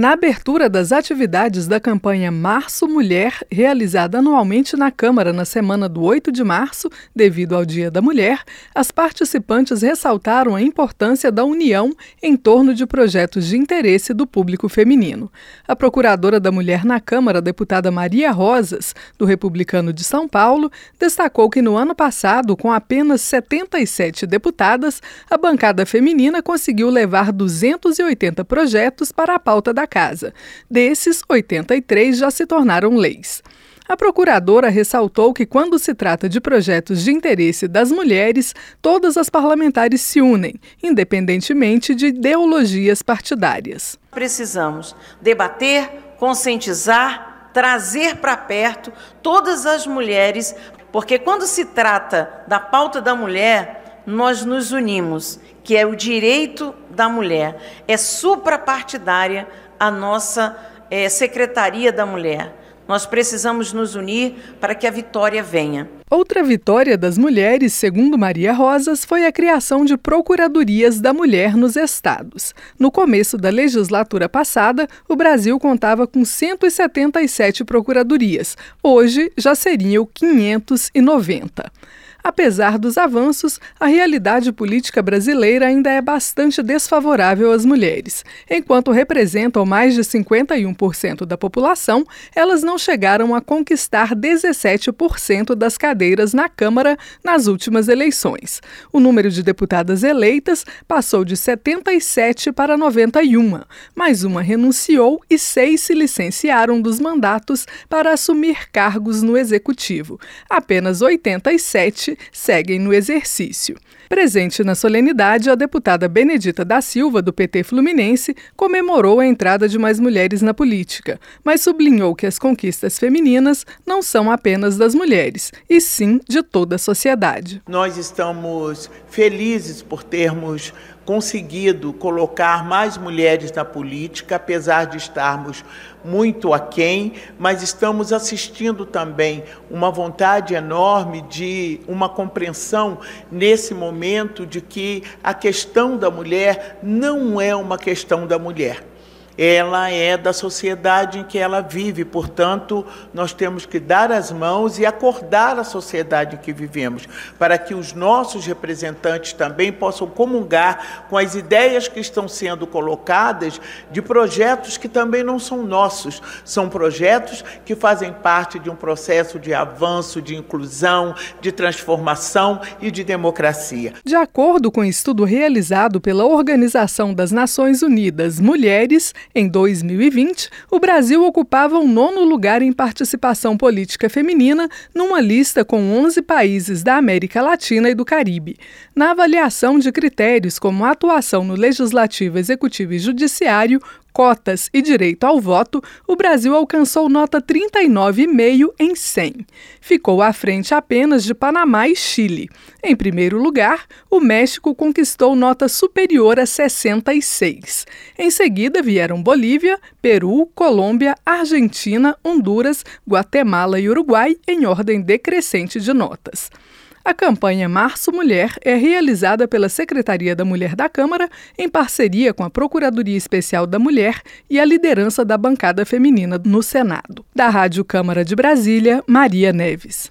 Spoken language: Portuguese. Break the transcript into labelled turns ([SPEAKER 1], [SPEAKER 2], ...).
[SPEAKER 1] Na abertura das atividades da campanha Março Mulher, realizada anualmente na Câmara na semana do 8 de março, devido ao Dia da Mulher, as participantes ressaltaram a importância da união em torno de projetos de interesse do público feminino. A procuradora da Mulher na Câmara, deputada Maria Rosas, do Republicano de São Paulo, destacou que no ano passado, com apenas 77 deputadas, a bancada feminina conseguiu levar 280 projetos para a pauta da casa. Desses, 83 já se tornaram leis. A procuradora ressaltou que, quando se trata de projetos de interesse das mulheres, todas as parlamentares se unem, independentemente de ideologias partidárias.
[SPEAKER 2] Precisamos debater, conscientizar, trazer para perto todas as mulheres, porque quando se trata da pauta da mulher, nós nos unimos, que é o direito da mulher, é suprapartidária a nossa é, Secretaria da Mulher. Nós precisamos nos unir para que a vitória venha.
[SPEAKER 1] Outra vitória das mulheres, segundo Maria Rosas, foi a criação de procuradorias da mulher nos estados. No começo da legislatura passada, o Brasil contava com 177 procuradorias. Hoje já seriam 590. Apesar dos avanços, a realidade política brasileira ainda é bastante desfavorável às mulheres. Enquanto representam mais de 51% da população, elas não chegaram a conquistar 17% das cadeiras na Câmara nas últimas eleições. O número de deputadas eleitas passou de 77 para 91, mas uma renunciou e seis se licenciaram dos mandatos para assumir cargos no executivo. Apenas 87 seguem no exercício. Presente na solenidade, a deputada Benedita da Silva, do PT Fluminense, comemorou a entrada de mais mulheres na política, mas sublinhou que as conquistas femininas não são apenas das mulheres, e sim de toda a sociedade.
[SPEAKER 3] Nós estamos felizes por termos conseguido colocar mais mulheres na política, apesar de estarmos muito aquém, mas estamos assistindo também uma vontade enorme de uma compreensão nesse momento de que a questão da mulher não é uma questão da mulher ela é da sociedade em que ela vive, portanto, nós temos que dar as mãos e acordar a sociedade em que vivemos, para que os nossos representantes também possam comungar com as ideias que estão sendo colocadas de projetos que também não são nossos, são projetos que fazem parte de um processo de avanço, de inclusão, de transformação e de democracia.
[SPEAKER 1] De acordo com um estudo realizado pela Organização das Nações Unidas Mulheres, em 2020, o Brasil ocupava o nono lugar em participação política feminina numa lista com 11 países da América Latina e do Caribe. Na avaliação de critérios como atuação no legislativo, executivo e judiciário, cotas e direito ao voto, o Brasil alcançou nota 39,5 em 100. Ficou à frente apenas de Panamá e Chile. Em primeiro lugar, o México conquistou nota superior a 66. Em seguida vieram Bolívia, Peru, Colômbia, Argentina, Honduras, Guatemala e Uruguai em ordem decrescente de notas. A campanha Março Mulher é realizada pela Secretaria da Mulher da Câmara em parceria com a Procuradoria Especial da Mulher e a liderança da bancada feminina no Senado. Da Rádio Câmara de Brasília, Maria Neves.